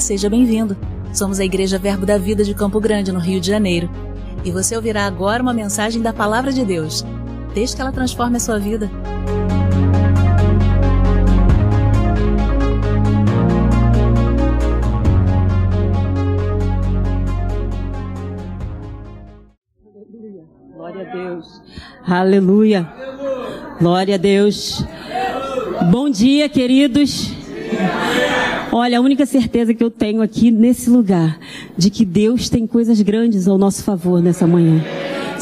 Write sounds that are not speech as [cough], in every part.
Seja bem-vindo. Somos a Igreja Verbo da Vida de Campo Grande, no Rio de Janeiro. E você ouvirá agora uma mensagem da Palavra de Deus. Desde que ela transforme a sua vida. Glória a Deus. Aleluia. Glória a Deus. Bom dia, queridos. Olha, a única certeza que eu tenho aqui nesse lugar de que Deus tem coisas grandes ao nosso favor nessa manhã.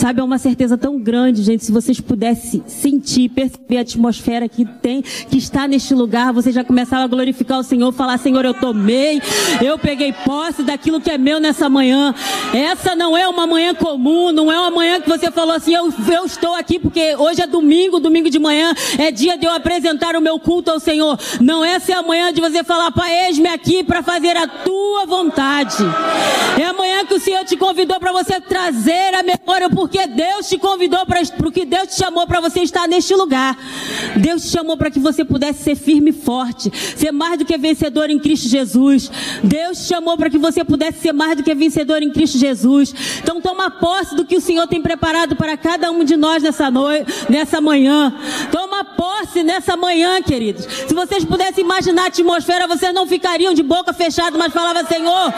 Sabe, é uma certeza tão grande, gente. Se vocês pudessem sentir, perceber a atmosfera que tem, que está neste lugar, você já começava a glorificar o Senhor, falar: Senhor, eu tomei, eu peguei posse daquilo que é meu nessa manhã. Essa não é uma manhã comum, não é uma manhã que você falou assim: eu, eu estou aqui porque hoje é domingo, domingo de manhã, é dia de eu apresentar o meu culto ao Senhor. Não, essa é a manhã de você falar: Pai, eis-me aqui para fazer a tua vontade. É a manhã que o Senhor te convidou para você trazer a memória, porque Deus te convidou para o que Deus te chamou para você estar neste lugar. Deus te chamou para que você pudesse ser firme e forte, ser mais do que vencedor em Cristo Jesus. Deus te chamou para que você pudesse ser mais do que vencedor em Cristo Jesus. Então toma posse do que o Senhor tem preparado para cada um de nós nessa noite, nessa manhã. Toma posse nessa manhã, queridos. Se vocês pudessem imaginar a atmosfera, vocês não ficariam de boca fechada, mas falava Senhor,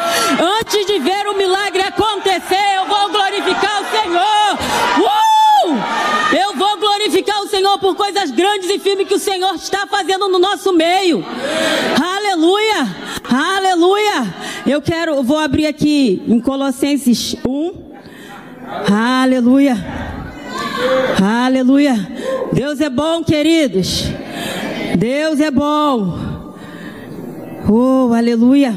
antes de ver o milagre acontecer, eu vou glorificar o Senhor. Uh! Eu vou glorificar o Senhor por coisas grandes e firmes que o Senhor está fazendo no nosso meio. Aleluia! Aleluia! Eu quero, vou abrir aqui em Colossenses 1. Aleluia! Aleluia! Deus é bom, queridos. Deus é bom. Oh, aleluia!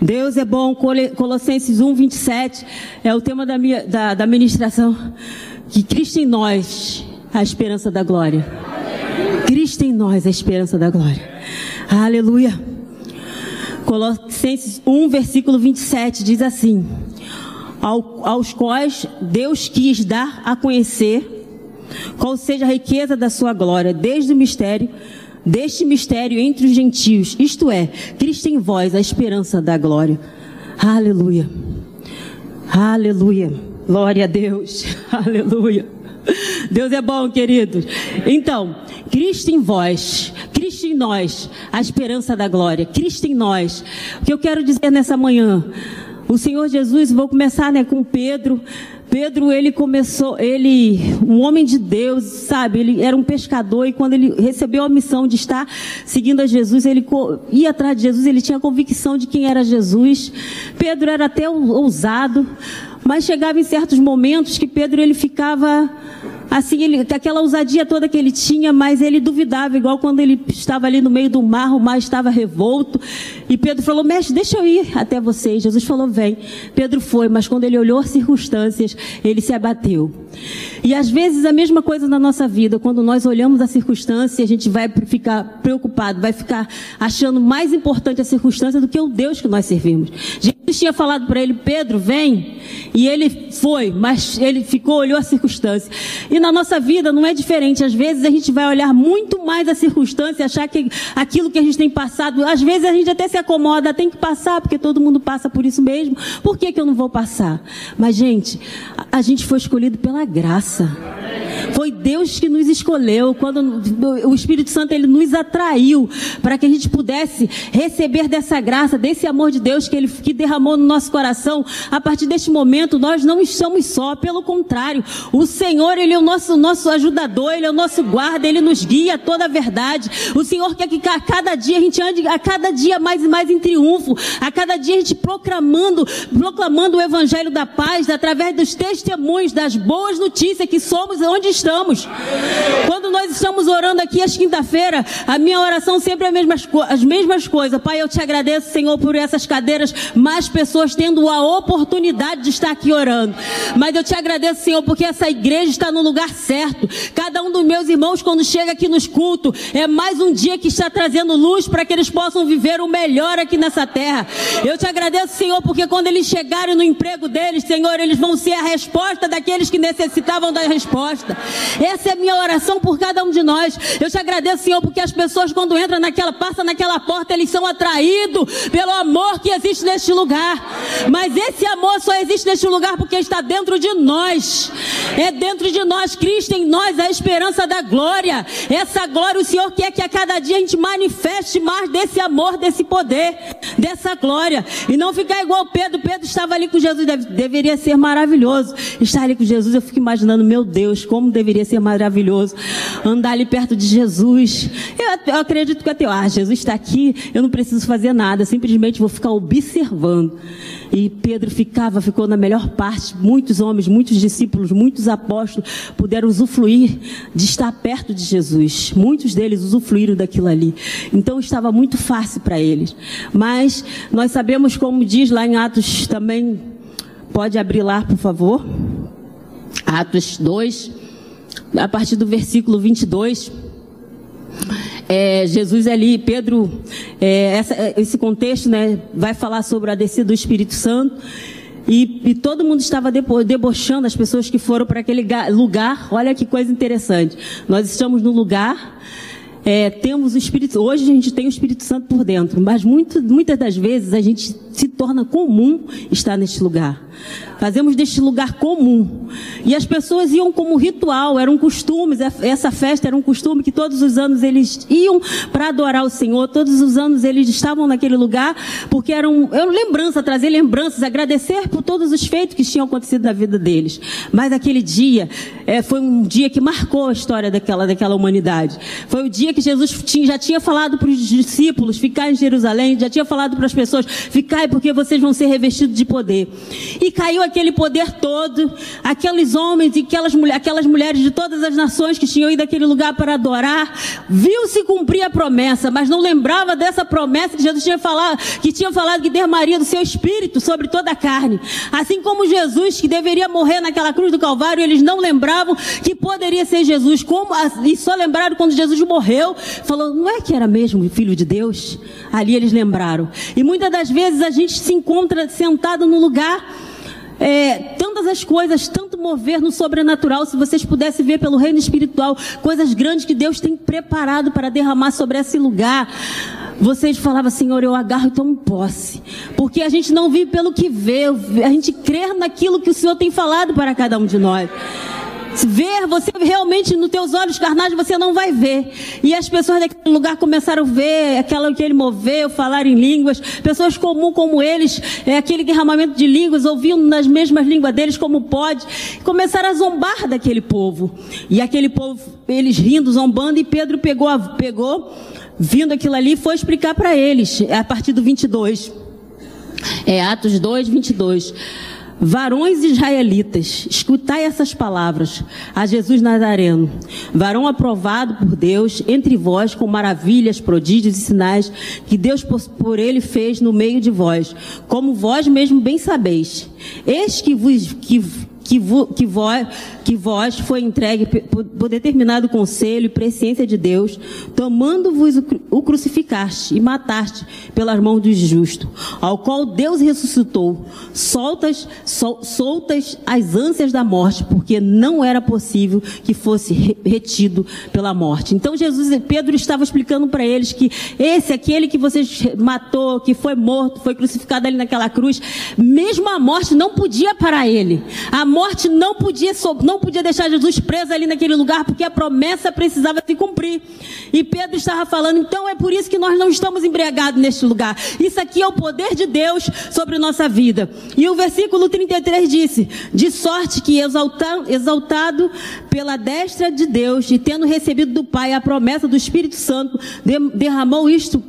Deus é bom, Colossenses 1, 27, é o tema da, minha, da, da ministração. Que Cristo em nós, a esperança da glória. Cristo em nós, a esperança da glória. Aleluia. Colossenses 1, versículo 27 diz assim: Ao, aos quais Deus quis dar a conhecer qual seja a riqueza da sua glória, desde o mistério deste mistério entre os gentios, isto é, Cristo em vós, a esperança da glória. Aleluia. Aleluia. Glória a Deus. [laughs] Aleluia. Deus é bom, queridos. Então, Cristo em vós, Cristo em nós, a esperança da glória. Cristo em nós. O que eu quero dizer nessa manhã? O Senhor Jesus, vou começar né, com Pedro. Pedro, ele começou, ele, um homem de Deus, sabe, ele era um pescador e quando ele recebeu a missão de estar seguindo a Jesus, ele ia atrás de Jesus, ele tinha convicção de quem era Jesus. Pedro era até ousado, mas chegava em certos momentos que Pedro ele ficava assim, ele, aquela ousadia toda que ele tinha, mas ele duvidava, igual quando ele estava ali no meio do mar, o mar estava revolto, e Pedro falou, mestre, deixa eu ir até você. Jesus falou, vem. Pedro foi, mas quando ele olhou as circunstâncias, ele se abateu. E às vezes a mesma coisa na nossa vida, quando nós olhamos a circunstância, a gente vai ficar preocupado, vai ficar achando mais importante a circunstância do que o Deus que nós servimos. Tinha falado para ele, Pedro, vem. E ele foi, mas ele ficou, olhou a circunstância. E na nossa vida não é diferente. Às vezes a gente vai olhar muito mais a circunstância, achar que aquilo que a gente tem passado, às vezes a gente até se acomoda, tem que passar, porque todo mundo passa por isso mesmo. Por que, que eu não vou passar? Mas, gente, a, a gente foi escolhido pela graça. Foi Deus que nos escolheu, quando o Espírito Santo ele nos atraiu para que a gente pudesse receber dessa graça, desse amor de Deus que ele que derramou no nosso coração. A partir deste momento, nós não estamos só, pelo contrário, o Senhor, ele é o nosso nosso ajudador, ele é o nosso guarda, ele nos guia toda a verdade. O Senhor quer que a cada dia a gente ande a cada dia mais e mais em triunfo, a cada dia a gente proclamando, proclamando o evangelho da paz através dos testemunhos, das boas notícias que somos onde estamos. Quando nós estamos orando aqui às quinta-feira, a minha oração sempre é as mesmas, as mesmas coisas. Pai, eu te agradeço, Senhor, por essas cadeiras, mais pessoas tendo a oportunidade de estar aqui orando. Mas eu te agradeço, Senhor, porque essa igreja está no lugar certo. Cada um dos meus irmãos, quando chega aqui nos cultos, é mais um dia que está trazendo luz para que eles possam viver o melhor aqui nessa terra. Eu te agradeço, Senhor, porque quando eles chegarem no emprego deles, Senhor, eles vão ser a resposta daqueles que necessitavam da resposta. Essa é a minha oração por cada um de nós. Eu te agradeço, Senhor, porque as pessoas quando entram naquela, passam naquela porta, eles são atraídos pelo amor que existe neste lugar. Mas esse amor só existe neste lugar porque está dentro de nós. É dentro de nós, Cristo em nós, a esperança da glória. Essa glória o Senhor quer que a cada dia a gente manifeste mais desse amor, desse poder, dessa glória. E não ficar igual Pedro. Pedro estava ali com Jesus, deve, deveria ser maravilhoso. Estar ali com Jesus, eu fico imaginando, meu Deus, como deveria ser maravilhoso andar ali perto de Jesus. Eu, eu acredito que até, ah, Jesus está aqui, eu não preciso fazer nada, simplesmente vou ficar observando. E Pedro ficava, ficou na melhor parte. Muitos homens, muitos discípulos, muitos apóstolos puderam usufruir de estar perto de Jesus. Muitos deles usufruíram daquilo ali. Então estava muito fácil para eles. Mas nós sabemos, como diz lá em Atos também, pode abrir lá, por favor. Atos 2, a partir do versículo 22. É, Jesus ali, Pedro, é, essa, esse contexto, né, vai falar sobre a descida do Espírito Santo. E, e, todo mundo estava debochando as pessoas que foram para aquele lugar. Olha que coisa interessante. Nós estamos no lugar, é, temos o Espírito. Hoje a gente tem o Espírito Santo por dentro, mas muito, muitas das vezes a gente se torna comum estar neste lugar. Fazemos deste lugar comum. E as pessoas iam como ritual, eram costumes. Essa festa era um costume que todos os anos eles iam para adorar o Senhor. Todos os anos eles estavam naquele lugar porque eram, lembranças, trazer lembranças, agradecer por todos os feitos que tinham acontecido na vida deles. Mas aquele dia é, foi um dia que marcou a história daquela, daquela humanidade. Foi o dia que Jesus tinha, já tinha falado para os discípulos ficar em Jerusalém, já tinha falado para as pessoas ficar porque vocês vão ser revestidos de poder. E caiu aquele poder todo, aqueles homens e aquelas, aquelas mulheres de todas as nações que tinham ido àquele lugar para adorar, viu-se cumprir a promessa, mas não lembrava dessa promessa que Jesus tinha falado, que tinha falado que derramaria do seu espírito sobre toda a carne. Assim como Jesus, que deveria morrer naquela cruz do Calvário, eles não lembravam que poderia ser Jesus, como, e só lembraram quando Jesus morreu, falou, não é que era mesmo filho de Deus? Ali eles lembraram. E muitas das vezes a gente se encontra sentado no lugar é, tantas as coisas, tanto mover no sobrenatural, se vocês pudessem ver pelo reino espiritual, coisas grandes que Deus tem preparado para derramar sobre esse lugar. Vocês falavam, Senhor, eu agarro e tomo posse. Porque a gente não vive pelo que vê, a gente crê naquilo que o Senhor tem falado para cada um de nós ver, você realmente nos teus olhos carnais você não vai ver. E as pessoas daquele lugar começaram a ver aquela que ele moveu, falar em línguas. Pessoas comuns como eles, é, aquele derramamento de línguas, ouvindo nas mesmas línguas deles como pode. Começaram a zombar daquele povo. E aquele povo, eles rindo, zombando, e Pedro pegou, pegou vindo aquilo ali, foi explicar para eles, a partir do 22. É Atos 2, 22. Varões israelitas, escutai essas palavras a Jesus Nazareno, varão aprovado por Deus entre vós com maravilhas, prodígios e sinais que Deus por ele fez no meio de vós, como vós mesmo bem sabeis. Eis que vos, que, que, vo, que, vós, que vós foi entregue por determinado conselho e presciência de Deus, tomando-vos o, o crucificaste e mataste pelas mãos do justo, ao qual Deus ressuscitou, soltas, sol, soltas as ânsias da morte, porque não era possível que fosse retido pela morte. Então Jesus, Pedro estava explicando para eles que esse, aquele que vocês matou, que foi morto, foi crucificado ali naquela cruz, mesmo a morte não podia parar ele. A morte não podia, não podia deixar Jesus preso ali naquele lugar, porque a promessa precisava se cumprir. E Pedro estava falando, então é por isso que nós não estamos embriagados neste lugar. Isso aqui é o poder de Deus sobre nossa vida. E o versículo 33 disse: De sorte que exaltado pela destra de Deus e tendo recebido do Pai a promessa do Espírito Santo, derramou isto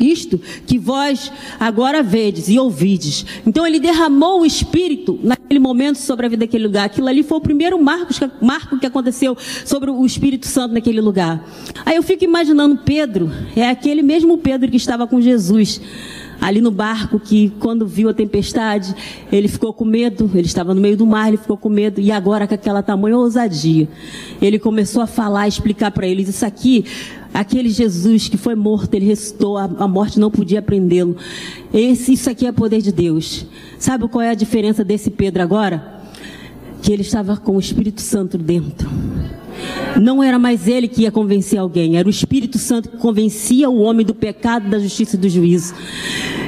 isto que vós agora vedes e ouvides. Então ele derramou o Espírito naquele momento sobre a vida daquele lugar. Aquilo ali foi o primeiro marco, marco que aconteceu sobre o Espírito Santo naquele lugar. Aí eu fico imaginando Pedro, é aquele mesmo Pedro que estava com Jesus ali no barco que quando viu a tempestade, ele ficou com medo, ele estava no meio do mar, ele ficou com medo, e agora com aquela tamanha ousadia, ele começou a falar, explicar para eles, isso aqui Aquele Jesus que foi morto, ele ressuscitou, a, morte não podia prendê-lo. Esse, isso aqui é poder de Deus. Sabe qual é a diferença desse Pedro agora? que ele estava com o Espírito Santo dentro. Não era mais ele que ia convencer alguém, era o Espírito Santo que convencia o homem do pecado, da justiça e do juízo.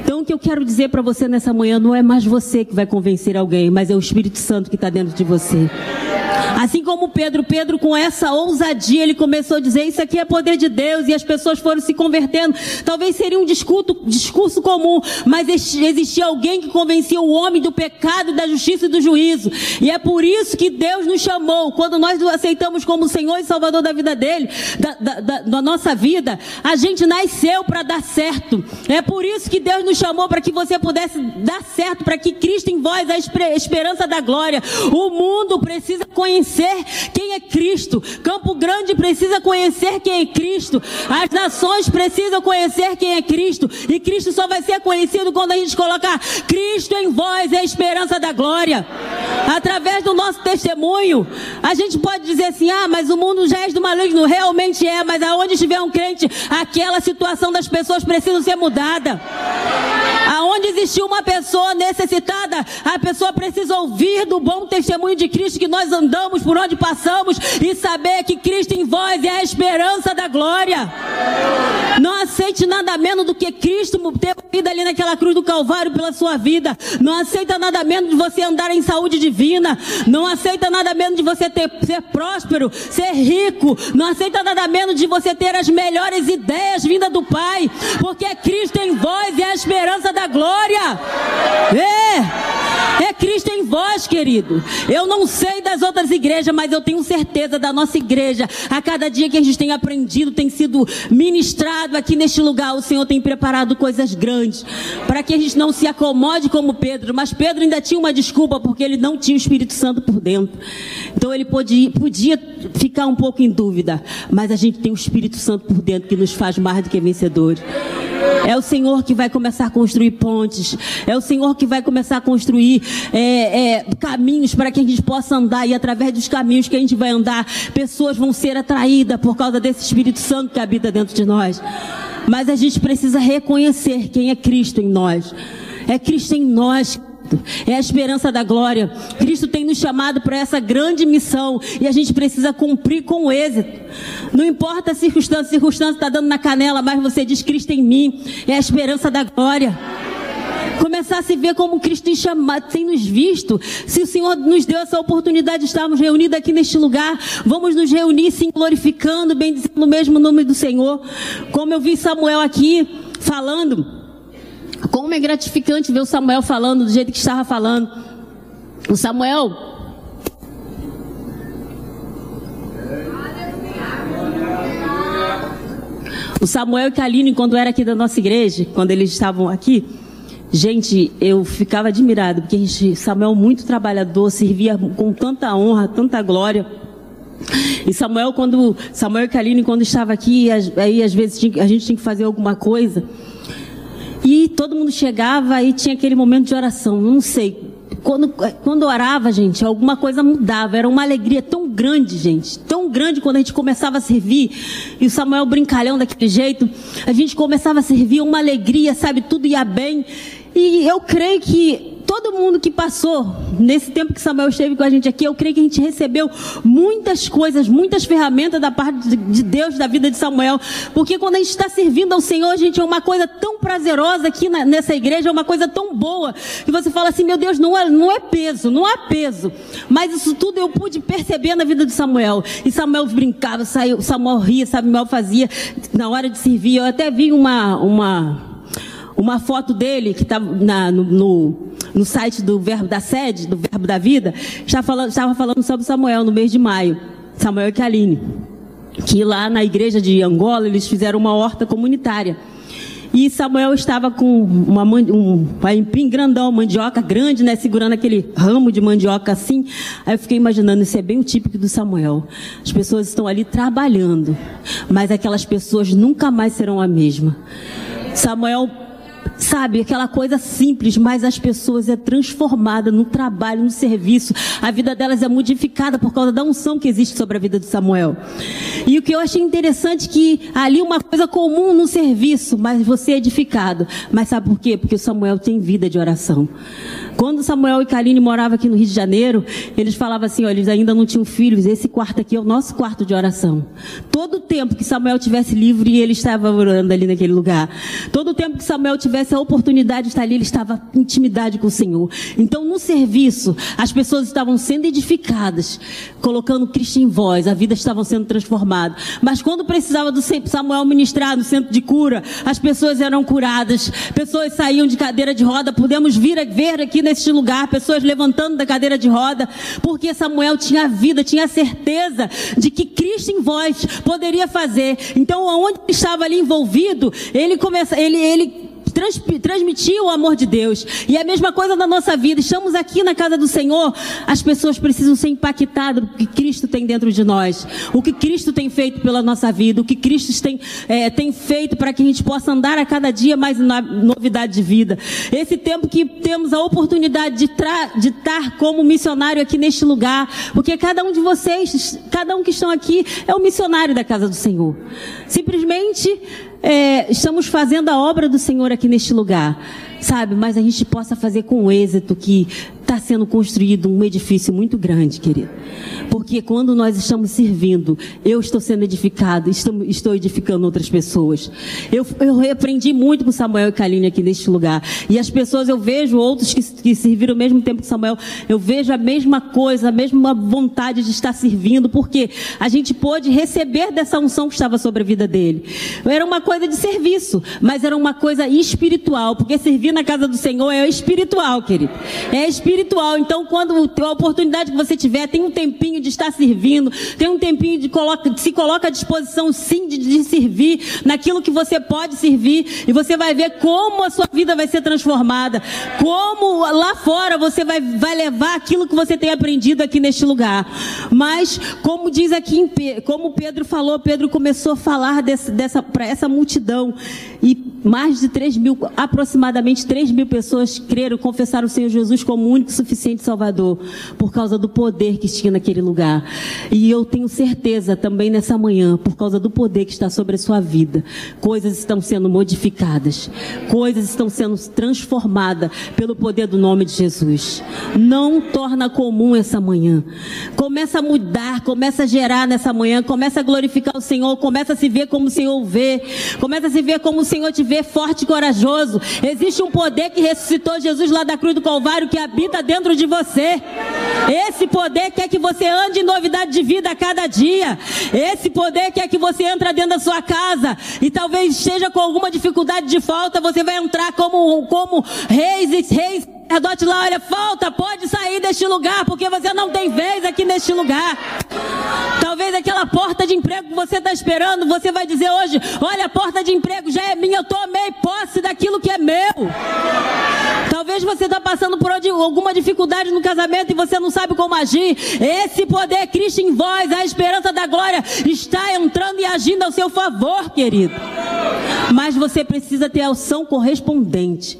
Então, o que eu quero dizer para você nessa manhã não é mais você que vai convencer alguém, mas é o Espírito Santo que está dentro de você. Assim como Pedro, Pedro com essa ousadia, ele começou a dizer: Isso aqui é poder de Deus, e as pessoas foram se convertendo. Talvez seria um discurso, discurso comum, mas existia alguém que convencia o homem do pecado, da justiça e do juízo. E é por isso que Deus nos chamou, quando nós o aceitamos como Senhor e Salvador da vida dele, da, da, da, da nossa vida, a gente nasceu para dar certo. É por isso que Deus nos chamou para que você pudesse dar certo, para que Cristo em vós, a esperança da glória. O mundo precisa conhecer quem é Cristo. Campo Grande precisa conhecer quem é Cristo. As nações precisam conhecer quem é Cristo. E Cristo só vai ser conhecido quando a gente colocar Cristo em vós, é a esperança da glória. Através do nosso testemunho, a gente pode dizer assim: ah, mas o mundo já é do maligno. Realmente é, mas aonde estiver um crente, aquela situação das pessoas precisa ser mudada. Amen. Aonde existiu uma pessoa necessitada, a pessoa precisa ouvir do bom testemunho de Cristo que nós andamos, por onde passamos e saber que Cristo em vós é a esperança da glória. Não aceite nada menos do que Cristo ter vida ali naquela cruz do Calvário pela sua vida. Não aceita nada menos de você andar em saúde divina. Não aceita nada menos de você ter, ser próspero, ser rico. Não aceita nada menos de você ter as melhores ideias vindas do Pai. Porque Cristo em vós é a esperança da glória. É, é Cristo em vós, querido. Eu não sei das outras igrejas, mas eu tenho certeza da nossa igreja. A cada dia que a gente tem aprendido, tem sido ministrado aqui neste lugar, o Senhor tem preparado coisas grandes para que a gente não se acomode como Pedro. Mas Pedro ainda tinha uma desculpa porque ele não tinha o Espírito Santo por dentro. Então ele podia, podia ficar um pouco em dúvida, mas a gente tem o Espírito Santo por dentro que nos faz mais do que vencedores. É o Senhor que vai começar a construir pontes. É o Senhor que vai começar a construir é, é, caminhos para que a gente possa andar. E através dos caminhos que a gente vai andar, pessoas vão ser atraídas por causa desse Espírito Santo que habita dentro de nós. Mas a gente precisa reconhecer quem é Cristo em nós. É Cristo em nós é a esperança da glória. Cristo tem nos chamado para essa grande missão e a gente precisa cumprir com êxito. Não importa a circunstância, a circunstância está dando na canela, mas você diz Cristo em mim, é a esperança da glória. Começar a se ver como Cristo tem chamado, tem nos visto. Se o Senhor nos deu essa oportunidade de estarmos reunidos aqui neste lugar, vamos nos reunir, sim, glorificando, bendizendo o mesmo nome do Senhor. Como eu vi Samuel aqui falando, como é gratificante ver o Samuel falando do jeito que estava falando. O Samuel. O Samuel e Kaline, quando era aqui da nossa igreja, quando eles estavam aqui, gente, eu ficava admirado, porque gente, Samuel muito trabalhador, servia com tanta honra, tanta glória. E Samuel, quando Samuel e Kaline, quando estava aqui, aí às vezes a gente tinha que fazer alguma coisa. E todo mundo chegava e tinha aquele momento de oração. Não sei. Quando, quando orava, gente, alguma coisa mudava. Era uma alegria tão grande, gente. Tão grande quando a gente começava a servir. E o Samuel brincalhão daquele jeito. A gente começava a servir, uma alegria, sabe? Tudo ia bem. E eu creio que todo mundo que passou nesse tempo que Samuel esteve com a gente aqui, eu creio que a gente recebeu muitas coisas, muitas ferramentas da parte de Deus da vida de Samuel. Porque quando a gente está servindo ao Senhor, gente, é uma coisa tão prazerosa aqui na, nessa igreja, é uma coisa tão boa, que você fala assim, meu Deus, não é, não é peso, não há peso. Mas isso tudo eu pude perceber na vida de Samuel. E Samuel brincava, saiu, Samuel ria, Samuel fazia na hora de servir. Eu até vi uma, uma uma foto dele que tá no, no, no, site do Verbo da Sede, do Verbo da Vida, estava falando, estava falando sobre Samuel no mês de maio, Samuel e Kaline, que lá na igreja de Angola eles fizeram uma horta comunitária. E Samuel estava com uma, um empim grandão, mandioca grande, né? Segurando aquele ramo de mandioca assim. Aí eu fiquei imaginando, isso é bem o típico do Samuel. As pessoas estão ali trabalhando, mas aquelas pessoas nunca mais serão a mesma. Samuel sabe, aquela coisa simples, mas as pessoas é transformada no trabalho, no serviço. A vida delas é modificada por causa da unção que existe sobre a vida de Samuel. E o que eu achei interessante é que ali uma coisa comum no serviço, mas você é edificado. Mas sabe por quê? Porque o Samuel tem vida de oração. Quando Samuel e Kaline moravam aqui no Rio de Janeiro, eles falavam assim, olha, eles ainda não tinham filhos, esse quarto aqui é o nosso quarto de oração. Todo o tempo que Samuel tivesse livre, ele estava orando ali naquele lugar. Todo o tempo que Samuel tivesse a oportunidade de estar ali, ele estava em intimidade com o Senhor. Então, no serviço, as pessoas estavam sendo edificadas, colocando Cristo em voz, a vida estava sendo transformada. Mas quando precisava do Samuel ministrar no centro de cura, as pessoas eram curadas, pessoas saíam de cadeira de roda, podemos vir a ver aqui neste lugar, pessoas levantando da cadeira de roda, porque Samuel tinha vida, tinha certeza de que Cristo em voz poderia fazer. Então, onde estava ali envolvido, ele começa, ele, ele trans, transmitir o amor de Deus. E é a mesma coisa na nossa vida. Estamos aqui na casa do Senhor, as pessoas precisam ser impactadas do que Cristo tem dentro de nós, o que Cristo tem feito pela nossa vida, o que Cristo tem, é, tem feito para que a gente possa andar a cada dia mais na novidade de vida. Esse tempo que temos a oportunidade de, de estar como missionário aqui neste lugar, porque cada um de vocês, cada um que estão aqui, é um missionário da casa do Senhor. Simplesmente é, estamos fazendo a obra do Senhor aqui neste lugar, sabe? Mas a gente possa fazer com êxito que está sendo construído um edifício muito grande, querido. Porque quando nós estamos servindo, eu estou sendo edificado, estou, edificando outras pessoas. Eu, eu aprendi muito com Samuel e Kaline aqui neste lugar. E as pessoas, eu vejo outros que, que serviram ao mesmo tempo que Samuel, eu vejo a mesma coisa, a mesma vontade de estar servindo, porque a gente pôde receber dessa unção que estava sobre a vida dele. Era uma coisa de serviço, mas era uma coisa espiritual, porque servir na casa do Senhor é espiritual, querido. É espiritual. Então, quando a oportunidade que você tiver, tem um tempinho de estar servindo, tem um tempinho de, coloca, se coloca à disposição, sim, de, de servir naquilo que você pode servir, e você vai ver como a sua vida vai ser transformada, como lá fora você vai, vai levar aquilo que você tem aprendido aqui neste lugar. Mas, como diz aqui, como Pedro falou, Pedro começou a falar desse, dessa para essa multidão, e mais de 3 mil, aproximadamente 3 mil pessoas creram, confessaram o Senhor Jesus como único suficiente Salvador, por causa do poder que tinha naquele lugar. E eu tenho certeza também nessa manhã, por causa do poder que está sobre a sua vida, coisas estão sendo modificadas, coisas estão sendo transformadas pelo poder do nome de Jesus. Não torna comum essa manhã. Começa a mudar, começa a gerar nessa manhã, começa a glorificar o Senhor, começa a se ver como o Senhor vê, começa a se ver como o Senhor te vê forte e corajoso. Existe um poder que ressuscitou Jesus lá da cruz do Calvário que habita habita dentro de você. Esse poder quer que você ande em novidade de vida a cada dia. Esse poder quer que você entre dentro da sua casa e talvez esteja com alguma dificuldade de falta, você vai entrar como, como reis e reis sacerdote lá, olha, falta, pode sair deste lugar, porque você não tem vez aqui neste lugar. Talvez aquela porta de emprego que você está esperando, você vai dizer hoje: olha, a porta de emprego já é minha, eu tomei posse daquilo que é meu. Talvez você está passando por alguma dificuldade no casamento e você não sabe como agir. Esse poder Cristo em vós, a esperança da glória, está entrando e agindo ao seu favor, querido. Mas você precisa ter a ação correspondente.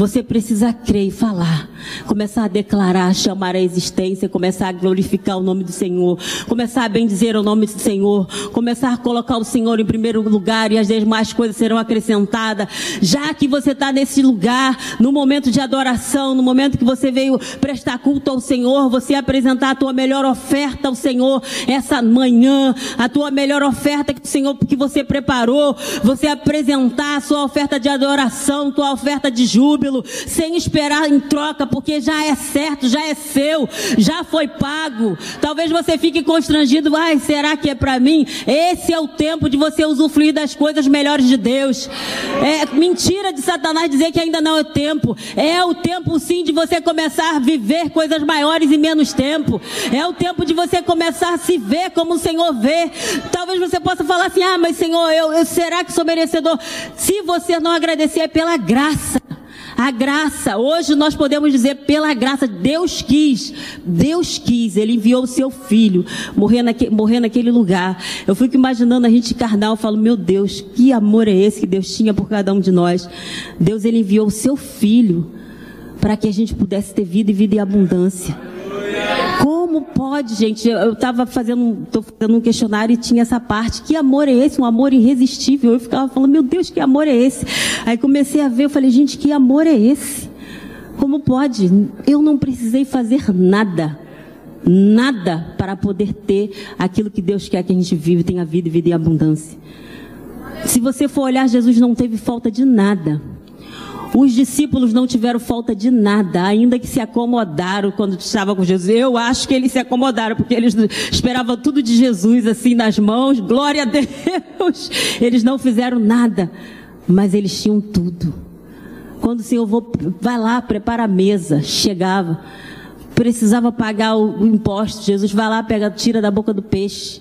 Você precisa crer e falar. Começar a declarar, chamar a existência, começar a glorificar o nome do Senhor, começar a bendizer o nome do Senhor, começar a colocar o Senhor em primeiro lugar e as demais coisas serão acrescentadas. Já que você está nesse lugar, no momento de adoração, no momento que você veio prestar culto ao Senhor, você apresentar a tua melhor oferta ao Senhor essa manhã, a tua melhor oferta que o Senhor que você preparou, você apresentar a sua oferta de adoração, tua oferta de júbilo, sem esperar em troca porque já é certo, já é seu, já foi pago. Talvez você fique constrangido, ai, será que é para mim? Esse é o tempo de você usufruir das coisas melhores de Deus. É mentira de Satanás dizer que ainda não é tempo. É o tempo sim de você começar a viver coisas maiores em menos tempo. É o tempo de você começar a se ver como o Senhor vê. Talvez você possa falar assim: "Ah, mas Senhor, eu, eu será que sou merecedor?" Se você não agradecer é pela graça. A graça, hoje nós podemos dizer pela graça, Deus quis, Deus quis, Ele enviou o seu filho morrer, naque, morrer naquele lugar. Eu fico imaginando a gente carnal, eu falo, meu Deus, que amor é esse que Deus tinha por cada um de nós? Deus, Ele enviou o seu filho para que a gente pudesse ter vida e vida em abundância. Como pode, gente? Eu estava fazendo, tô fazendo um questionário e tinha essa parte. Que amor é esse? Um amor irresistível. Eu ficava falando, meu Deus, que amor é esse? Aí comecei a ver, eu falei, gente, que amor é esse? Como pode? Eu não precisei fazer nada. Nada para poder ter aquilo que Deus quer que a gente vive, tenha vida e vida em abundância. Se você for olhar, Jesus não teve falta de nada. Os discípulos não tiveram falta de nada, ainda que se acomodaram quando estava com Jesus. Eu acho que eles se acomodaram, porque eles esperavam tudo de Jesus assim nas mãos. Glória a Deus! Eles não fizeram nada, mas eles tinham tudo. Quando o Senhor vou, vai lá, prepara a mesa, chegava, precisava pagar o, imposto. Jesus vai lá, pega, tira da boca do peixe.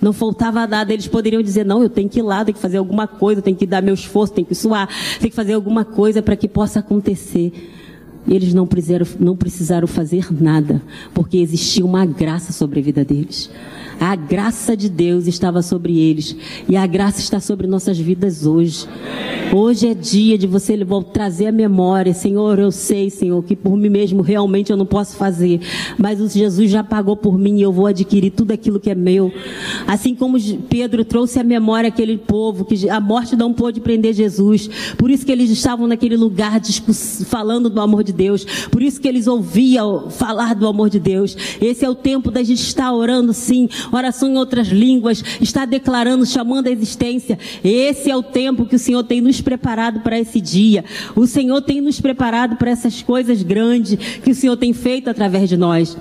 Não faltava nada. Eles poderiam dizer, não, eu tenho que ir lá, tenho que fazer alguma coisa, tenho que dar meu esforço, tenho que suar, tenho que fazer alguma coisa para que possa acontecer. Eles não precisaram, não precisaram fazer nada, porque existia uma graça sobre a vida deles. A graça de Deus estava sobre eles. E a graça está sobre nossas vidas hoje. Hoje é dia de você trazer a memória. Senhor, eu sei, Senhor, que por mim mesmo realmente eu não posso fazer. Mas o Jesus já pagou por mim e eu vou adquirir tudo aquilo que é meu. Assim como Pedro trouxe a memória aquele povo, que a morte não pôde prender Jesus. Por isso que eles estavam naquele lugar falando do amor de Deus. Por isso que eles ouviam falar do amor de Deus. Esse é o tempo da gente estar orando, sim, oração em outras línguas, está declarando, chamando a existência. Esse é o tempo que o Senhor tem nos preparado para esse dia. O Senhor tem nos preparado para essas coisas grandes que o Senhor tem feito através de nós.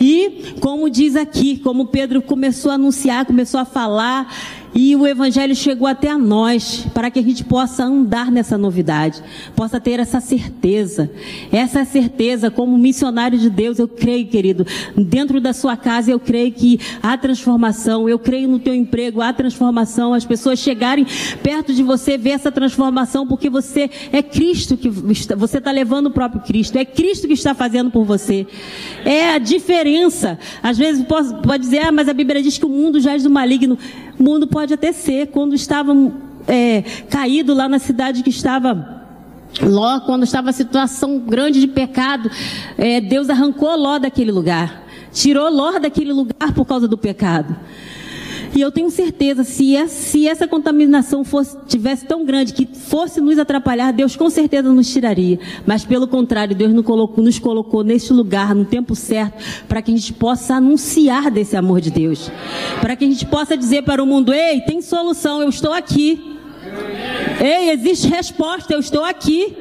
E, como diz aqui, como Pedro começou a anunciar, começou a falar, e o Evangelho chegou até a nós, para que a gente possa andar nessa novidade, possa ter essa certeza. Essa certeza, como missionário de Deus, eu creio, querido, dentro da sua casa, eu creio que há transformação, eu creio no teu emprego, há transformação, as pessoas chegarem perto de você, ver essa transformação, porque você é Cristo que você está levando o próprio Cristo, é Cristo que está fazendo por você. É a diferença. Às vezes pode, pode dizer, ah, mas a Bíblia diz que o mundo já é do maligno. O mundo pode até ser. Quando estavam é, caído lá na cidade que estava Ló, quando estava a situação grande de pecado, é, Deus arrancou Ló daquele lugar. Tirou Ló daquele lugar por causa do pecado. E eu tenho certeza, se essa, se essa contaminação fosse, tivesse tão grande que fosse nos atrapalhar, Deus com certeza nos tiraria. Mas pelo contrário, Deus nos colocou, nos colocou neste lugar, no tempo certo, para que a gente possa anunciar desse amor de Deus. Para que a gente possa dizer para o mundo: ei, tem solução, eu estou aqui. Ei, existe resposta, eu estou aqui.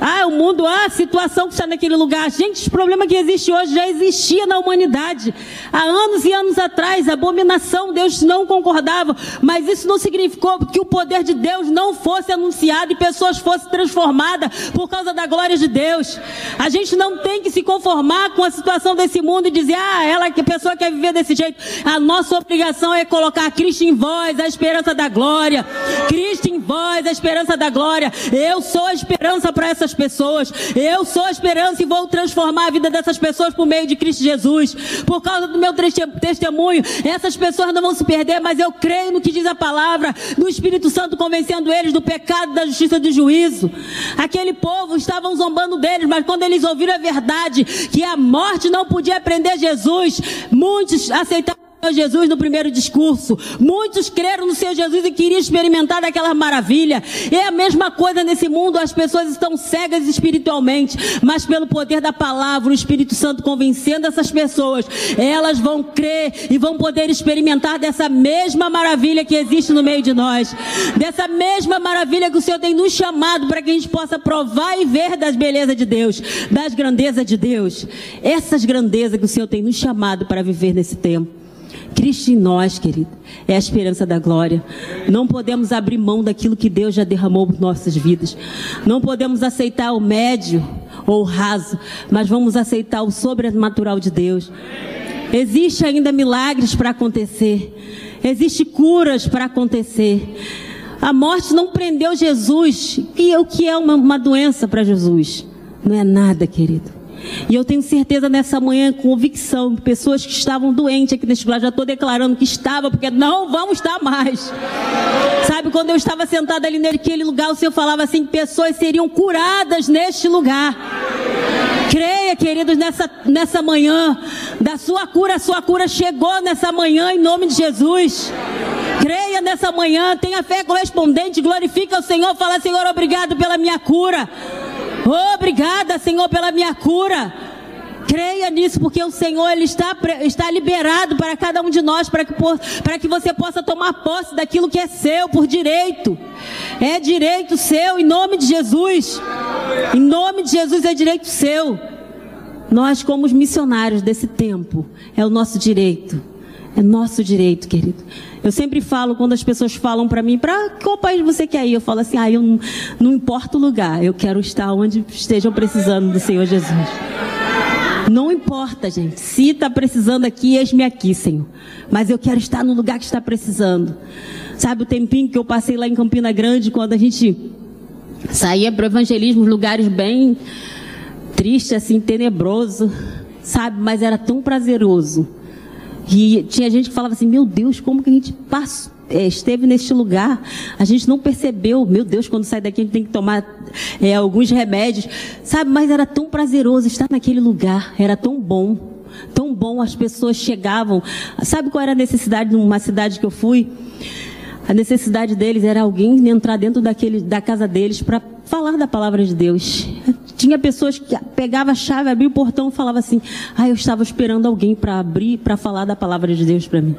Ah, o mundo, ah, a situação que está naquele lugar. Gente, o problema que existe hoje já existia na humanidade. Há anos e anos atrás, abominação, Deus não concordava. Mas isso não significou que o poder de Deus não fosse anunciado e pessoas fossem transformadas por causa da glória de Deus. A gente não tem que se conformar com a situação desse mundo e dizer, ah, ela que pessoa quer viver desse jeito. A nossa obrigação é colocar Cristo em vós, a esperança da glória. Cristo em vós, a esperança da glória. Eu sou a esperança esperança para essas pessoas. Eu sou a esperança e vou transformar a vida dessas pessoas por meio de Cristo Jesus. Por causa do meu testemunho, essas pessoas não vão se perder, mas eu creio no que diz a palavra, no Espírito Santo convencendo eles do pecado, da justiça e do juízo. Aquele povo estavam zombando deles, mas quando eles ouviram a verdade, que a morte não podia prender Jesus, muitos aceitaram Jesus no primeiro discurso. Muitos creram no Senhor Jesus e queriam experimentar daquela maravilha. É a mesma coisa nesse mundo, as pessoas estão cegas espiritualmente, mas pelo poder da palavra, o Espírito Santo convencendo essas pessoas, elas vão crer e vão poder experimentar dessa mesma maravilha que existe no meio de nós. Dessa mesma maravilha que o Senhor tem nos chamado para que a gente possa provar e ver das belezas de Deus, das grandezas de Deus. Essas grandezas que o Senhor tem nos chamado para viver nesse tempo. Cristo em nós, querido, é a esperança da glória. Não podemos abrir mão daquilo que Deus já derramou por nossas vidas. Não podemos aceitar o médio ou o raso, mas vamos aceitar o sobrenatural de Deus. Existe ainda milagres para acontecer. Existe curas para acontecer. A morte não prendeu Jesus. E o que é uma, uma doença para Jesus? Não é nada, querido. E eu tenho certeza nessa manhã, convicção, pessoas que estavam doentes aqui neste lugar, já estou declarando que estava, porque não vão estar mais. Sabe, quando eu estava sentada ali naquele lugar, o Senhor falava assim: pessoas seriam curadas neste lugar. Creia, queridos, nessa, nessa manhã, da sua cura, a sua cura chegou nessa manhã, em nome de Jesus. Creia nessa manhã, tenha fé correspondente, glorifica o Senhor, fala, Senhor, obrigado pela minha cura. Obrigada, Senhor, pela minha cura. Creia nisso, porque o Senhor ele está, está liberado para cada um de nós, para que, para que você possa tomar posse daquilo que é seu por direito. É direito seu, em nome de Jesus. Em nome de Jesus é direito seu. Nós, como os missionários desse tempo, é o nosso direito. É nosso direito, querido. Eu sempre falo, quando as pessoas falam para mim, para qual país você quer ir? Eu falo assim, ah, eu não, não importa o lugar, eu quero estar onde estejam precisando do Senhor Jesus. Não importa, gente. Se está precisando aqui, eis-me aqui, Senhor. Mas eu quero estar no lugar que está precisando. Sabe o tempinho que eu passei lá em Campina Grande, quando a gente saía para o evangelismo, lugares bem tristes, assim, tenebroso, sabe? Mas era tão prazeroso e tinha gente que falava assim: Meu Deus, como que a gente passou, é, esteve neste lugar? A gente não percebeu. Meu Deus, quando sai daqui a gente tem que tomar é, alguns remédios. Sabe, mas era tão prazeroso estar naquele lugar. Era tão bom. Tão bom, as pessoas chegavam. Sabe qual era a necessidade numa cidade que eu fui? A necessidade deles era alguém entrar dentro daquele, da casa deles para falar da palavra de Deus. Tinha pessoas que pegavam a chave, abria o portão e falava assim: "Ah, eu estava esperando alguém para abrir, para falar da palavra de Deus para mim".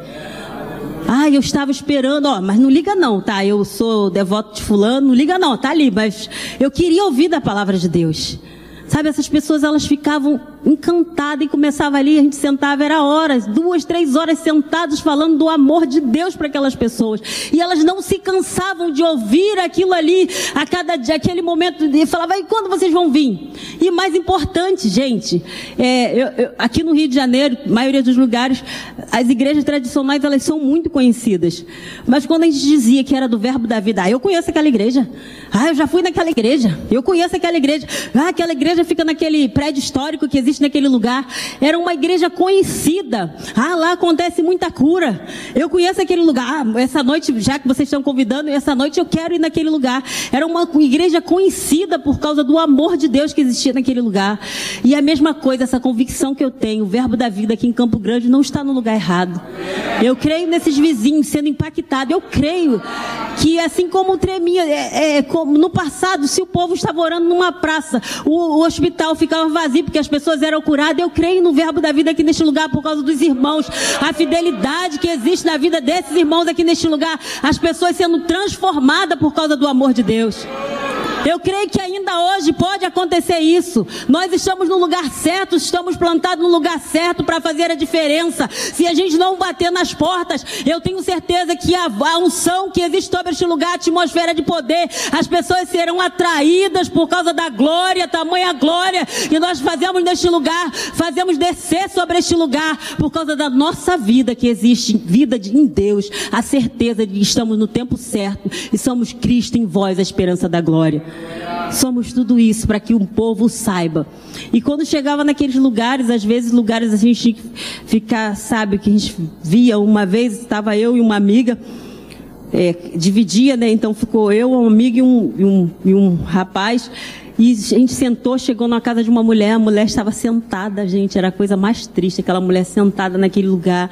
Ah, eu estava esperando, ó, mas não liga não, tá? Eu sou devoto de fulano, não liga não, tá ali, mas eu queria ouvir da palavra de Deus. Sabe, essas pessoas elas ficavam encantada e começava ali, a gente sentava, era horas, duas, três horas sentados falando do amor de Deus para aquelas pessoas. E elas não se cansavam de ouvir aquilo ali a cada dia, aquele momento, e falava, e quando vocês vão vir? E mais importante, gente, é, eu, eu, aqui no Rio de Janeiro, maioria dos lugares, as igrejas tradicionais elas são muito conhecidas. Mas quando a gente dizia que era do verbo da vida, ah, eu conheço aquela igreja. Ah, eu já fui naquela igreja. Eu conheço aquela igreja. Ah, aquela igreja fica naquele prédio histórico que existe existe naquele lugar. Era uma igreja conhecida. Ah, lá acontece muita cura. Eu conheço aquele lugar. Ah, essa noite, já que vocês estão convidando, essa noite eu quero ir naquele lugar. Era uma igreja conhecida por causa do amor de Deus que existia naquele lugar. E a mesma coisa, essa convicção que eu tenho, o verbo da vida aqui em Campo Grande não está no lugar errado. Eu creio nesses vizinhos sendo impactados. Eu creio que assim como tremia, é, é, como no passado, se o povo estava orando numa praça, o, o hospital ficava vazio porque as pessoas pessoas eram curadas. Eu creio no verbo da vida aqui neste lugar por causa dos irmãos. A fidelidade que existe na vida desses irmãos aqui neste lugar. As pessoas sendo transformadas por causa do amor de Deus. Eu creio que ainda hoje pode acontecer isso. Nós estamos no lugar certo, estamos plantados no lugar certo para fazer a diferença. Se a gente não bater nas portas, eu tenho certeza que a, unção que existe sobre este lugar, a atmosfera de poder, as pessoas serão atraídas por causa da glória, tamanha glória, e nós fazemos neste lugar, fazemos descer sobre este lugar por causa da nossa vida que existe, vida de, em Deus, a certeza de que estamos no tempo certo e somos Cristo em vós, a esperança da glória. Somos tudo isso para que o povo saiba. E quando chegava naqueles lugares, às vezes lugares a gente ficar, sabe, que a gente via uma vez, estava eu e uma amiga, é, dividia, né? Então ficou eu, uma amiga e um, e um, e um rapaz. E a gente sentou, chegou na casa de uma mulher, a mulher estava sentada, gente, era a coisa mais triste, aquela mulher sentada naquele lugar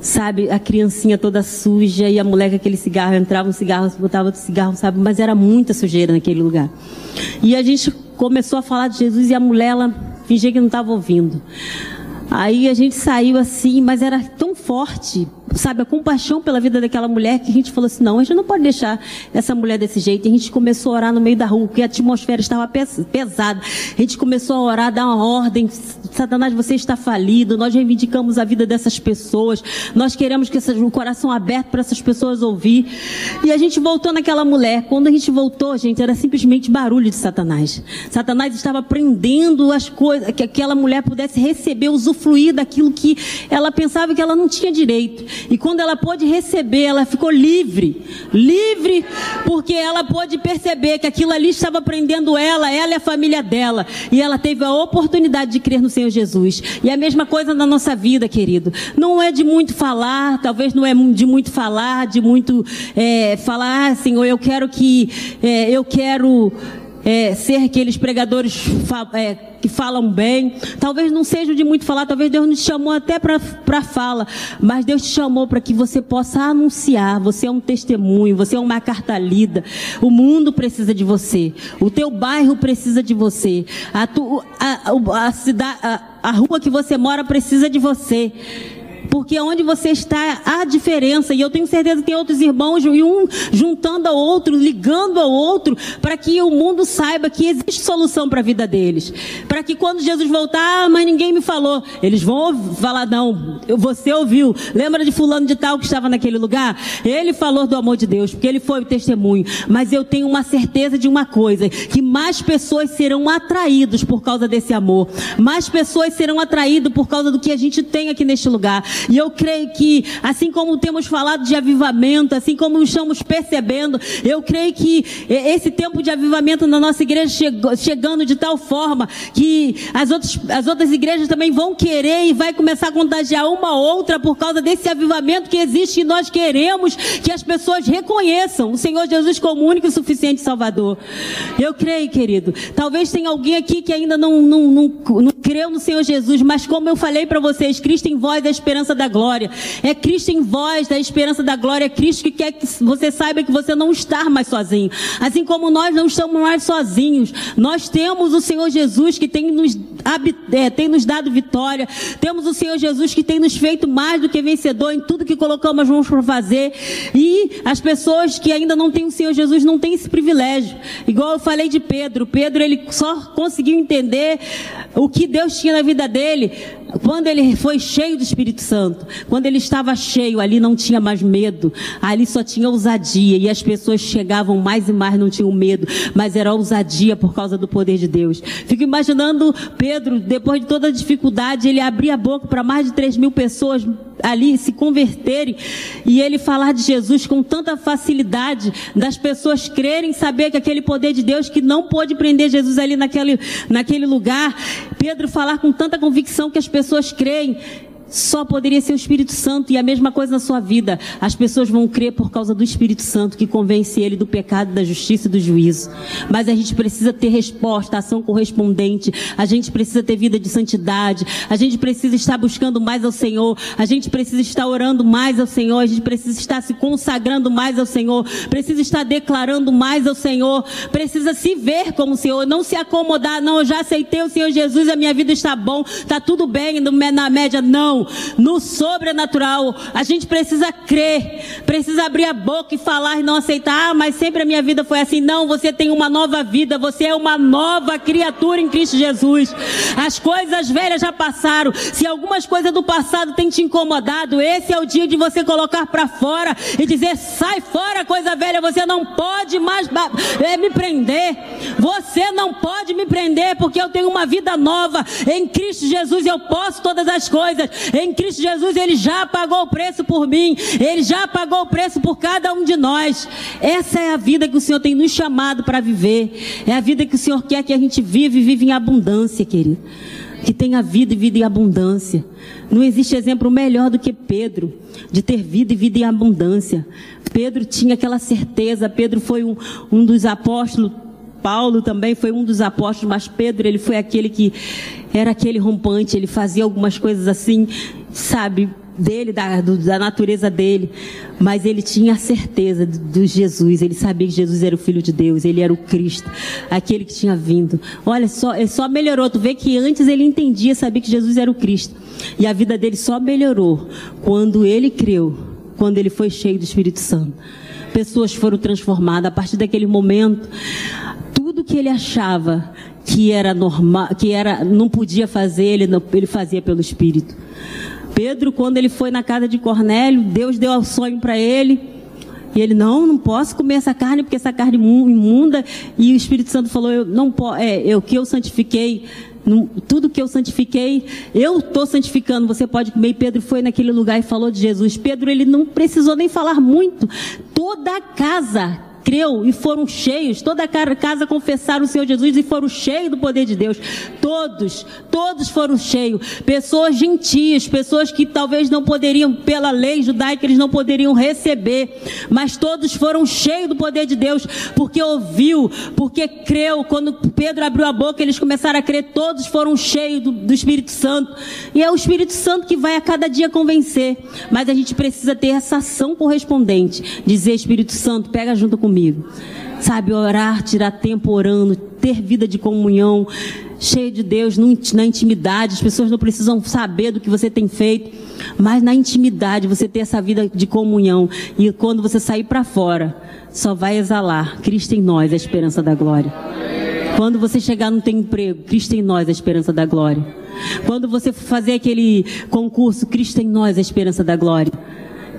sabe, a criancinha toda suja e a mulher com aquele cigarro, entrava um cigarro, botava outro cigarro, sabe, mas era muita sujeira naquele lugar. E a gente começou a falar de Jesus e a mulher, ela fingia que não estava ouvindo. Aí a gente saiu assim, mas era tão forte sabe, a compaixão pela vida daquela mulher que a gente falou assim, não, a gente não pode deixar essa mulher desse jeito. E a gente começou a orar no meio da rua, porque a atmosfera estava pesada. A gente começou a orar, dar uma ordem, Satanás, você está falido, nós reivindicamos a vida dessas pessoas, nós queremos que o coração aberto para essas pessoas ouvir. E a gente voltou naquela mulher. Quando a gente voltou, gente, era simplesmente barulho de Satanás. Satanás estava prendendo as coisas, que aquela mulher pudesse receber, usufruir usufruir daquilo que ela pensava que ela não tinha direito. E quando ela pôde receber, ela ficou livre. Livre porque ela pôde perceber que aquilo ali estava prendendo ela, ela e a família dela. E ela teve a oportunidade de crer no Senhor Jesus. E a mesma coisa na nossa vida, querido. Não é de muito falar, talvez não é de muito falar, de muito é, falar, ah, Senhor, eu quero que, é, eu quero é, ser aqueles pregadores fa é, que falam bem. Talvez não seja de muito falar, talvez Deus nos chamou até para fala, mas Deus te chamou para que você possa anunciar. Você é um testemunho, você é uma carta lida. O mundo precisa de você, o teu bairro precisa de você, a, tu, a, a, a, cidade, a, a rua que você mora precisa de você. Porque onde você está, há diferença. E eu tenho certeza que tem outros irmãos, e um juntando ao outro, ligando ao outro, para que o mundo saiba que existe solução para a vida deles. Para que quando Jesus voltar, ah, mas ninguém me falou. Eles vão falar, não, você ouviu. Lembra de fulano de tal que estava naquele lugar? Ele falou do amor de Deus, porque ele foi o testemunho. Mas eu tenho uma certeza de uma coisa, que mais pessoas serão atraídos por causa desse amor. Mais pessoas serão atraídas por causa do que a gente tem aqui neste lugar. E eu creio que, assim como temos falado de avivamento, assim como estamos percebendo, eu creio que esse tempo de avivamento na nossa igreja chegou, chegando de tal forma que as outras, as outras igrejas também vão querer e vai começar a contagiar uma outra por causa desse avivamento que existe e nós queremos que as pessoas reconheçam o Senhor Jesus como único e suficiente Salvador. Eu creio, querido. Talvez tenha alguém aqui que ainda não, não, não, não creu no Senhor Jesus, mas como eu falei para vocês, Cristo em vós é a esperança esperança da glória. É Cristo em vós, da esperança da glória. É Cristo que quer que você saiba que você não está mais sozinho. Assim como nós não estamos mais sozinhos. Nós temos o Senhor Jesus que tem nos, é, tem nos dado vitória. Temos o Senhor Jesus que tem nos feito mais do que vencedor em tudo que colocamos as mãos para fazer. E as pessoas que ainda não têm o Senhor Jesus não têm esse privilégio. Igual eu falei de Pedro. Pedro, ele só conseguiu entender o que Deus tinha na vida dele quando ele foi cheio do Espírito Santo, quando ele estava cheio, ali não tinha mais medo, ali só tinha ousadia, e as pessoas chegavam mais e mais, não tinham medo, mas era ousadia por causa do poder de Deus. Fico imaginando Pedro, depois de toda a dificuldade, ele abria a boca para mais de 3 mil pessoas ali se converterem e ele falar de Jesus com tanta facilidade, das pessoas crerem, saber que aquele poder de Deus que não pôde prender Jesus ali naquele, naquele lugar, Pedro falar com tanta convicção que as pessoas creem, só poderia ser o Espírito Santo e a mesma coisa na sua vida. As pessoas vão crer por causa do Espírito Santo que convence ele do pecado, da justiça e do juízo. Mas a gente precisa ter resposta, ação correspondente. A gente precisa ter vida de santidade. A gente precisa estar buscando mais ao Senhor. A gente precisa estar orando mais ao Senhor. A gente precisa estar se consagrando mais ao Senhor. Precisa estar declarando mais ao Senhor. Precisa se ver como o Senhor. Não se acomodar. Não, eu já aceitei o Senhor Jesus. A minha vida está bom. Está tudo bem na média. Não no sobrenatural. A gente precisa crer, precisa abrir a boca e falar e não aceitar. Ah, mas sempre a minha vida foi assim. Não, você tem uma nova vida, você é uma nova criatura em Cristo Jesus. As coisas velhas já passaram. Se algumas coisas do passado têm te incomodado, esse é o dia de você colocar para fora e dizer: sai fora, coisa velha, você não pode mais é, me prender. Você não pode me prender porque eu tenho uma vida nova em Cristo Jesus. Eu posso todas as coisas. Em Cristo Jesus, Ele já pagou o preço por mim, Ele já pagou o preço por cada um de nós. Essa é a vida que o Senhor tem nos chamado para viver. É a vida que o Senhor quer que a gente vive e vive em abundância, querido. Que tenha vida e vida em abundância. Não existe exemplo melhor do que Pedro, de ter vida e vida em abundância. Pedro tinha aquela certeza, Pedro foi um, um dos apóstolos Paulo também foi um dos apóstolos, mas Pedro, ele foi aquele que era aquele rompante, ele fazia algumas coisas assim, sabe, dele, da, do, da natureza dele, mas ele tinha a certeza do Jesus, ele sabia que Jesus era o Filho de Deus, ele era o Cristo, aquele que tinha vindo. Olha só, ele só melhorou, tu vê que antes ele entendia, sabia que Jesus era o Cristo, e a vida dele só melhorou quando ele creu, quando ele foi cheio do Espírito Santo. Pessoas foram transformadas a partir daquele momento. Tudo que ele achava que era normal, que era não podia fazer, ele não, ele fazia pelo Espírito. Pedro, quando ele foi na casa de Cornélio, Deus deu o sonho para ele. E ele, não, não posso comer essa carne, porque essa carne imunda. E o Espírito Santo falou, eu não é, eu que eu santifiquei, tudo que eu santifiquei, eu estou santificando, você pode comer. E Pedro foi naquele lugar e falou de Jesus. Pedro, ele não precisou nem falar muito. Toda a casa creu e foram cheios, toda a casa confessaram o Senhor Jesus e foram cheios do poder de Deus. Todos, todos foram cheios. Pessoas gentias, pessoas que talvez não poderiam, pela lei judaica, eles não poderiam receber, mas todos foram cheios do poder de Deus, porque ouviu, porque creu. Quando Pedro abriu a boca, eles começaram a crer, todos foram cheios do, do Espírito Santo. E é o Espírito Santo que vai a cada dia convencer. Mas a gente precisa ter essa ação correspondente. Dizer, Espírito Santo, pega junto comigo comigo. Sabe, orar, tirar tempo orando, ter vida de comunhão, cheio de Deus, na intimidade. As pessoas não precisam saber do que você tem feito, mas na intimidade você ter essa vida de comunhão. E quando você sair para fora, só vai exalar. Cristo em nós, a esperança da glória. Quando você chegar no teu emprego, Cristo em nós, a esperança da glória. Quando você fazer aquele concurso, Cristo em nós, a esperança da glória.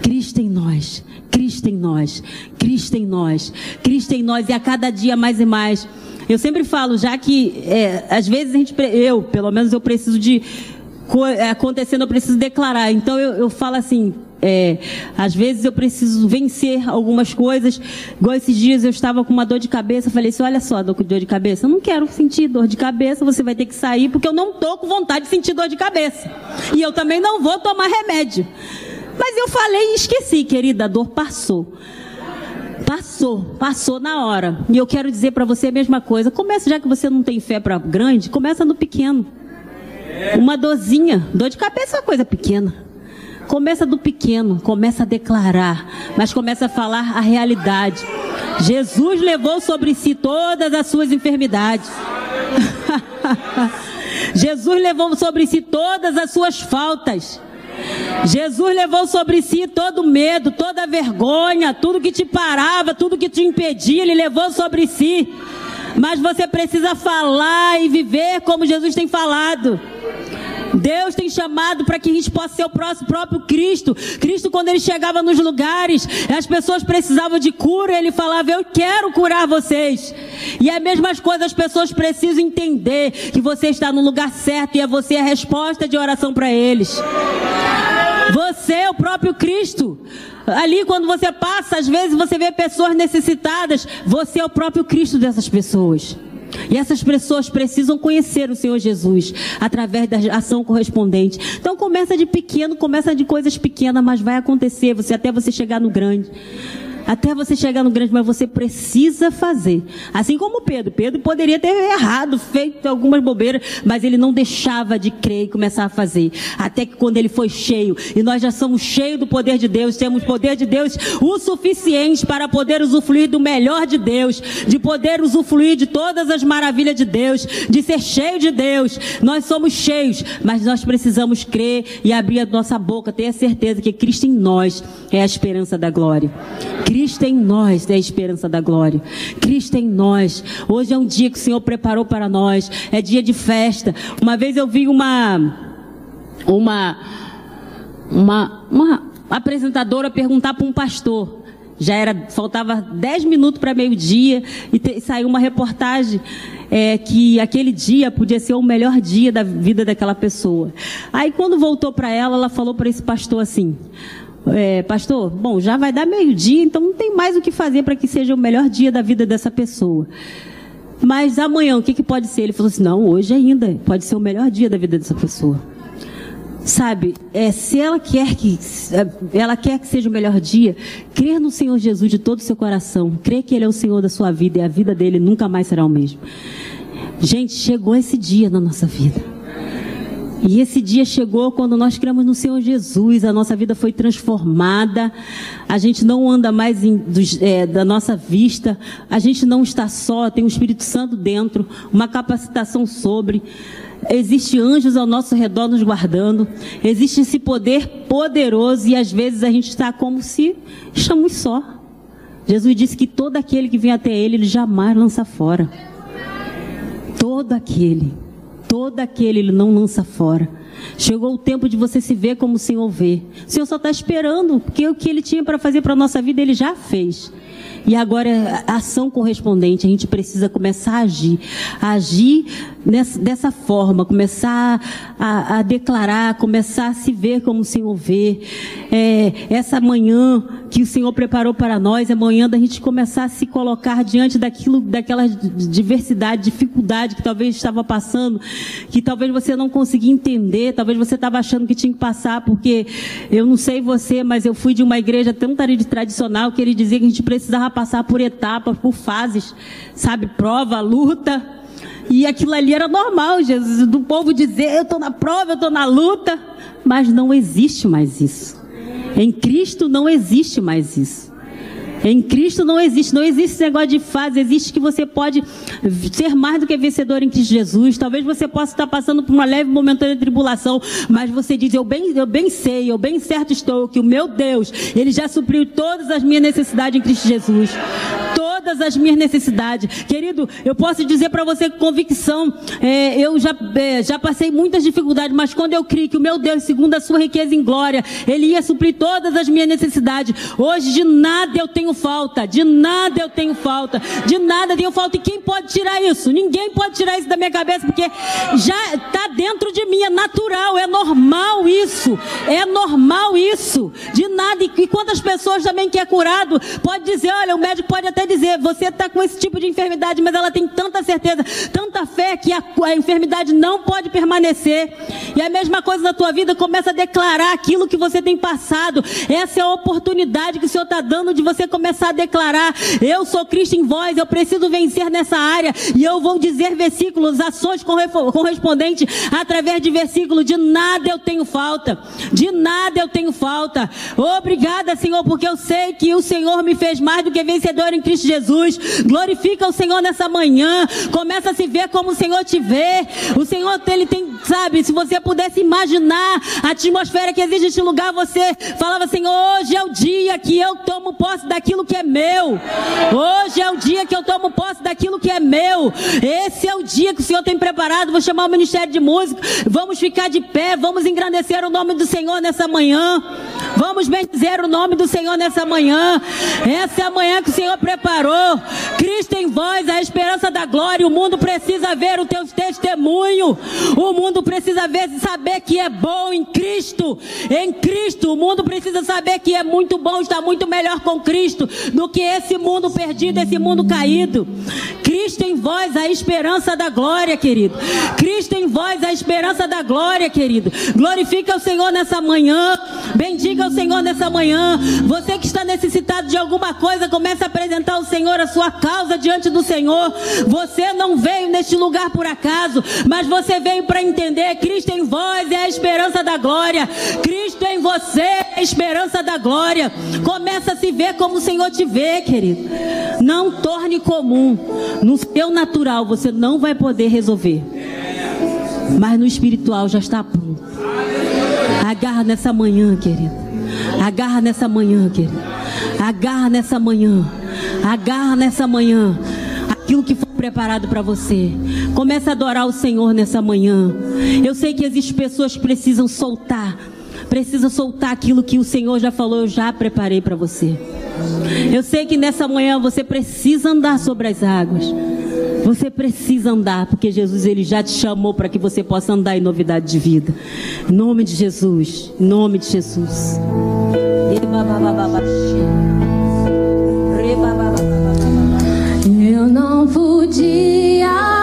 Cristo em nós, Cristo em nós, Cristo em nós, Cristo em nós, e a cada dia mais e mais. Eu sempre falo, já que é, às vezes a gente, eu, pelo menos eu preciso de é, acontecendo, eu preciso declarar. Então eu, eu falo assim, é, às vezes eu preciso vencer algumas coisas. Igual esses dias eu estava com uma dor de cabeça, falei assim, olha só, dor de cabeça, eu não quero sentir dor de cabeça, você vai ter que sair, porque eu não estou com vontade de sentir dor de cabeça. E eu também não vou tomar remédio. Mas eu falei e esqueci, querida, a dor passou. Passou, passou na hora. E eu quero dizer para você a mesma coisa. Começa, já que você não tem fé para grande, começa no pequeno. Uma dorzinha, dor de cabeça é uma coisa pequena. Começa do pequeno, começa a declarar, mas começa a falar a realidade. Jesus levou sobre si todas as suas enfermidades. [laughs] Jesus levou sobre si todas as suas faltas. Jesus levou sobre si todo medo, toda vergonha, tudo que te parava, tudo que te impedia, ele levou sobre si. Mas você precisa falar e viver como Jesus tem falado. Deus tem chamado para que a gente possa ser o próprio Cristo. Cristo, quando ele chegava nos lugares, as pessoas precisavam de cura, ele falava: Eu quero curar vocês. E é a mesma coisa, as pessoas precisam entender que você está no lugar certo e é você a resposta de oração para eles. Você é o próprio Cristo. Ali, quando você passa, às vezes você vê pessoas necessitadas. Você é o próprio Cristo dessas pessoas. E essas pessoas precisam conhecer o Senhor Jesus através da ação correspondente. Então começa de pequeno, começa de coisas pequenas, mas vai acontecer, você até você chegar no grande até você chegar no grande, mas você precisa fazer. Assim como Pedro. Pedro poderia ter errado, feito algumas bobeiras, mas ele não deixava de crer e começar a fazer. Até que quando ele foi cheio, e nós já somos cheios do poder de Deus, temos poder de Deus o suficiente para poder usufruir do melhor de Deus, de poder usufruir de todas as maravilhas de Deus, de ser cheio de Deus. Nós somos cheios, mas nós precisamos crer e abrir a nossa boca, ter a certeza que Cristo em nós é a esperança da glória. Cristo em nós é a esperança da glória. Cristo em nós. Hoje é um dia que o Senhor preparou para nós. É dia de festa. Uma vez eu vi uma uma uma, uma apresentadora perguntar para um pastor. Já era, faltava 10 minutos para meio-dia e te, saiu uma reportagem é, que aquele dia podia ser o melhor dia da vida daquela pessoa. Aí quando voltou para ela, ela falou para esse pastor assim: é, pastor, bom, já vai dar meio-dia, então não tem mais o que fazer para que seja o melhor dia da vida dessa pessoa. Mas amanhã, o que, que pode ser? Ele falou assim: não, hoje ainda pode ser o melhor dia da vida dessa pessoa. Sabe, é, se ela quer que ela quer que seja o melhor dia, crer no Senhor Jesus de todo o seu coração, crer que Ele é o Senhor da sua vida e a vida dele nunca mais será o mesmo. Gente, chegou esse dia na nossa vida. E esse dia chegou quando nós cremos no Senhor Jesus, a nossa vida foi transformada, a gente não anda mais em, é, da nossa vista, a gente não está só, tem o Espírito Santo dentro, uma capacitação sobre. Existe anjos ao nosso redor nos guardando, existe esse poder poderoso e às vezes a gente está como se estamos só. Jesus disse que todo aquele que vem até Ele, Ele jamais lança fora. Todo aquele todo aquele ele não lança fora. Chegou o tempo de você se ver como o Senhor vê. O Senhor só está esperando, porque o que ele tinha para fazer para a nossa vida, ele já fez. E agora, ação correspondente, a gente precisa começar a agir. A agir nessa, dessa forma, começar a, a, declarar, começar a se ver como o Senhor vê. É, essa manhã que o Senhor preparou para nós, é manhã da gente começar a se colocar diante daquilo, daquela diversidade, dificuldade que talvez estava passando, que talvez você não conseguia entender, talvez você estava achando que tinha que passar, porque eu não sei você, mas eu fui de uma igreja tão tradicional que ele dizia que a gente precisava passar por etapas, por fases, sabe, prova, luta. E aquilo ali era normal, Jesus, do povo dizer, eu estou na prova, eu estou na luta. Mas não existe mais isso. Em Cristo não existe mais isso. Em Cristo não existe, não existe esse negócio de fase, existe que você pode ser mais do que vencedor em Cristo Jesus. Talvez você possa estar passando por uma leve momentânea tribulação, mas você diz: eu bem, eu bem sei, eu bem certo estou que o meu Deus, ele já supriu todas as minhas necessidades em Cristo Jesus. Todas as minhas necessidades. Querido, eu posso dizer para você com convicção, é, eu já, é, já passei muitas dificuldades, mas quando eu criei que o meu Deus, segundo a sua riqueza em glória, ele ia suprir todas as minhas necessidades. Hoje de nada eu tenho falta, de nada eu tenho falta, de nada eu tenho falta. E quem pode tirar isso? Ninguém pode tirar isso da minha cabeça, porque já está dentro de mim, é natural, é normal isso, é normal isso, de nada. E, quantas pessoas também que é curado, pode dizer, olha, o médico pode até dizer, você está com esse tipo de enfermidade, mas ela tem tanta certeza, tanta fé que a, a enfermidade não pode permanecer. E a mesma coisa na tua vida, começa a declarar aquilo que você tem passado. Essa é a oportunidade que o Senhor está dando de você começar começar a declarar: Eu sou Cristo em vós, eu preciso vencer nessa área. E eu vou dizer versículos, ações correspondentes através de versículos. De nada eu tenho falta, de nada eu tenho falta. Obrigada, Senhor, porque eu sei que o Senhor me fez mais do que vencedor em Cristo Jesus. Glorifica o Senhor nessa manhã. Começa a se ver como o Senhor te vê. O Senhor, ele tem, sabe, se você pudesse imaginar a atmosfera que existe neste lugar, você falava, Senhor, hoje é o dia que eu tomo posse daqui daquilo que é meu. Hoje é o dia que eu tomo posse daquilo que é meu. Esse é o dia que o Senhor tem preparado. Vou chamar o Ministério de Música. Vamos ficar de pé. Vamos engrandecer o nome do Senhor nessa manhã. Vamos bendizer o nome do Senhor nessa manhã. Essa é a manhã que o Senhor preparou. Cristo em vós, a esperança da glória. O mundo precisa ver o teu testemunho. O mundo precisa ver saber que é bom em Cristo. Em Cristo, o mundo precisa saber que é muito bom, está muito melhor com Cristo. Cristo do que esse mundo perdido, esse mundo caído. Cristo em vós, a esperança da glória, querido. Cristo em vós, a esperança da glória, querido. Glorifica o Senhor nessa manhã. Bendiga o Senhor nessa manhã. Você que está necessitado de alguma coisa, comece a apresentar ao Senhor a sua causa diante do Senhor. Você não veio neste lugar por acaso, mas você veio para entender: Cristo em vós é a esperança da glória. Cristo em você é a esperança da glória. Começa a se ver como o Senhor te vê, querido. Não torne comum. No seu natural você não vai poder resolver. Mas no espiritual já está pronto. Agarra nessa manhã, querido. Agarra nessa manhã, querido. Agarra nessa manhã. Agarra nessa manhã aquilo que foi preparado para você. Comece a adorar o Senhor nessa manhã. Eu sei que existem pessoas que precisam soltar, precisam soltar aquilo que o Senhor já falou, eu já preparei para você. Eu sei que nessa manhã você precisa andar sobre as águas. Você precisa andar, porque Jesus ele já te chamou para que você possa andar em novidade de vida. Em nome de Jesus. Em nome de Jesus. Não podia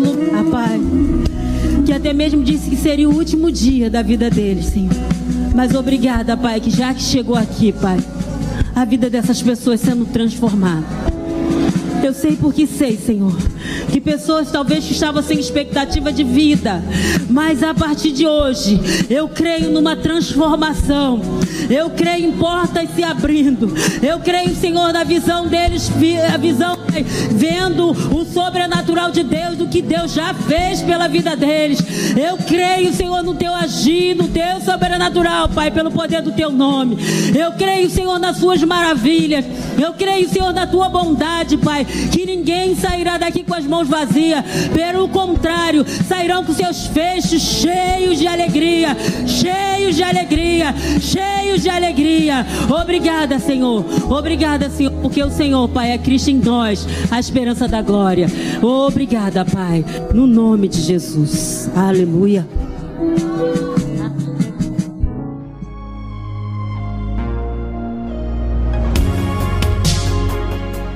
lugar, Pai, que até mesmo disse que seria o último dia da vida deles, Senhor. Mas obrigada, Pai, que já que chegou aqui, Pai, a vida dessas pessoas sendo transformada. Eu sei porque sei, Senhor, que pessoas talvez que estavam sem expectativa de vida, mas a partir de hoje eu creio numa transformação. Eu creio em portas se abrindo. Eu creio, Senhor, na visão deles, a visão vendo o sobrenatural de Deus, do que Deus já fez pela vida deles. Eu creio, Senhor, no teu agir, no teu sobrenatural, Pai, pelo poder do teu nome. Eu creio, Senhor, nas suas maravilhas. Eu creio, Senhor, na tua bondade, Pai, que ninguém sairá daqui com as mãos vazias. Pelo contrário, sairão com seus feixes cheios de alegria, cheios de alegria, cheios de alegria. Obrigada, Senhor. Obrigada, Senhor, porque o Senhor, Pai, é Cristo em nós, a esperança da glória. Obrigada, Pai, no nome de Jesus. Aleluia.